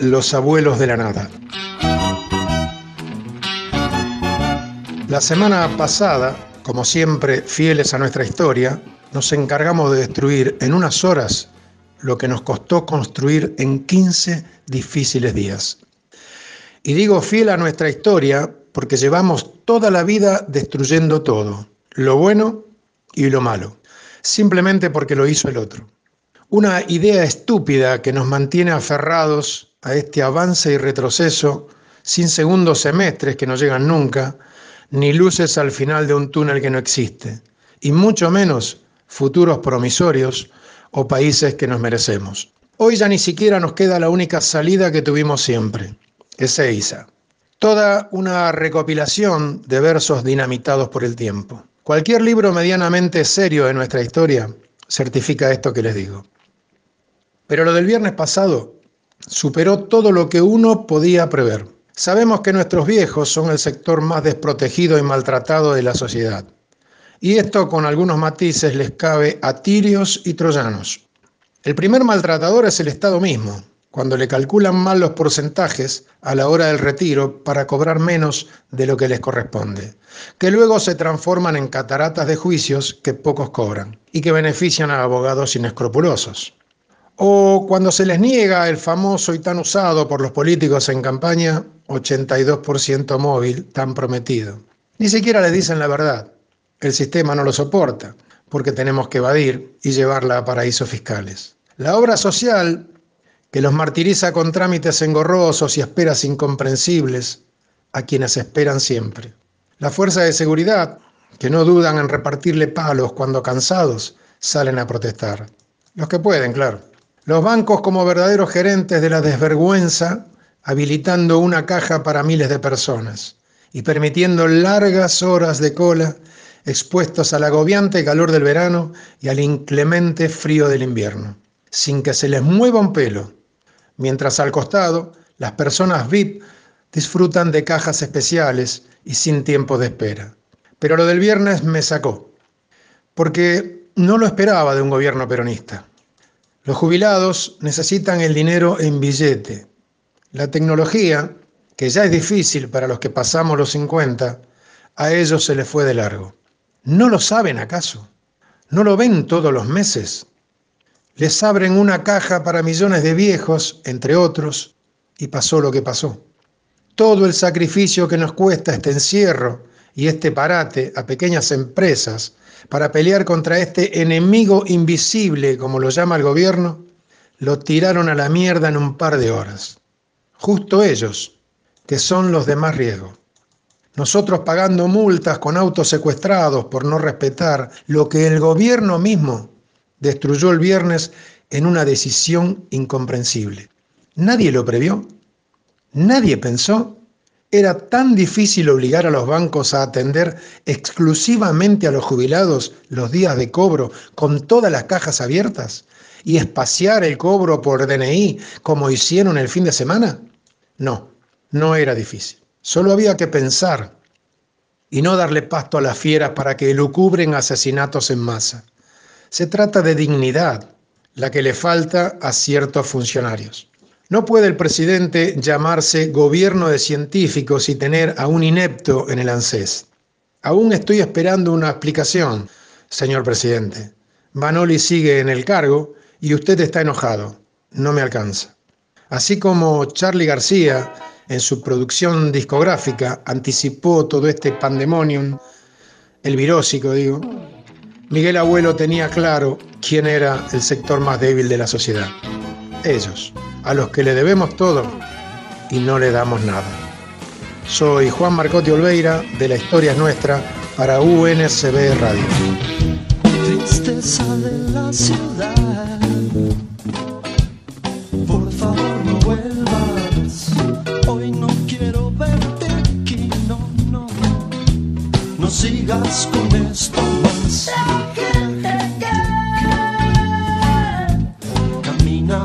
Los abuelos de la nada. La semana pasada, como siempre fieles a nuestra historia, nos encargamos de destruir en unas horas lo que nos costó construir en 15 difíciles días. Y digo fiel a nuestra historia porque llevamos toda la vida destruyendo todo, lo bueno y lo malo, simplemente porque lo hizo el otro. Una idea estúpida que nos mantiene aferrados a este avance y retroceso sin segundos semestres que no llegan nunca, ni luces al final de un túnel que no existe, y mucho menos futuros promisorios o países que nos merecemos. Hoy ya ni siquiera nos queda la única salida que tuvimos siempre, Ezeiza. Toda una recopilación de versos dinamitados por el tiempo. Cualquier libro medianamente serio de nuestra historia certifica esto que les digo. Pero lo del viernes pasado superó todo lo que uno podía prever. Sabemos que nuestros viejos son el sector más desprotegido y maltratado de la sociedad. Y esto con algunos matices les cabe a tirios y troyanos. El primer maltratador es el Estado mismo, cuando le calculan mal los porcentajes a la hora del retiro para cobrar menos de lo que les corresponde, que luego se transforman en cataratas de juicios que pocos cobran y que benefician a abogados inescrupulosos. O cuando se les niega el famoso y tan usado por los políticos en campaña 82% móvil tan prometido. Ni siquiera le dicen la verdad. El sistema no lo soporta porque tenemos que evadir y llevarla a paraísos fiscales. La obra social, que los martiriza con trámites engorrosos y esperas incomprensibles a quienes esperan siempre. La fuerza de seguridad, que no dudan en repartirle palos cuando cansados salen a protestar. Los que pueden, claro. Los bancos como verdaderos gerentes de la desvergüenza, habilitando una caja para miles de personas y permitiendo largas horas de cola expuestos al agobiante calor del verano y al inclemente frío del invierno, sin que se les mueva un pelo, mientras al costado las personas VIP disfrutan de cajas especiales y sin tiempo de espera. Pero lo del viernes me sacó, porque no lo esperaba de un gobierno peronista. Los jubilados necesitan el dinero en billete. La tecnología, que ya es difícil para los que pasamos los 50, a ellos se les fue de largo. ¿No lo saben acaso? ¿No lo ven todos los meses? Les abren una caja para millones de viejos, entre otros, y pasó lo que pasó. Todo el sacrificio que nos cuesta este encierro y este parate a pequeñas empresas para pelear contra este enemigo invisible, como lo llama el gobierno, lo tiraron a la mierda en un par de horas. Justo ellos, que son los de más riesgo. Nosotros pagando multas con autos secuestrados por no respetar lo que el gobierno mismo destruyó el viernes en una decisión incomprensible. Nadie lo previó. Nadie pensó era tan difícil obligar a los bancos a atender exclusivamente a los jubilados los días de cobro con todas las cajas abiertas y espaciar el cobro por DNI como hicieron el fin de semana? No, no era difícil. Solo había que pensar y no darle pasto a las fieras para que lucubren asesinatos en masa. Se trata de dignidad, la que le falta a ciertos funcionarios. No puede el presidente llamarse gobierno de científicos y tener a un inepto en el ANSES. Aún estoy esperando una explicación, señor presidente. Manoli sigue en el cargo y usted está enojado. No me alcanza. Así como Charlie García, en su producción discográfica, anticipó todo este pandemonium, el virósico, digo, Miguel Abuelo tenía claro quién era el sector más débil de la sociedad. Ellos a los que le debemos todo y no le damos nada. Soy Juan Marcotti Olveira de La Historia es Nuestra para UNCB Radio. Tristeza de la ciudad, por favor no vuelvas, hoy no quiero verte aquí, no, no, no sigas con esto más. La gente que... Camina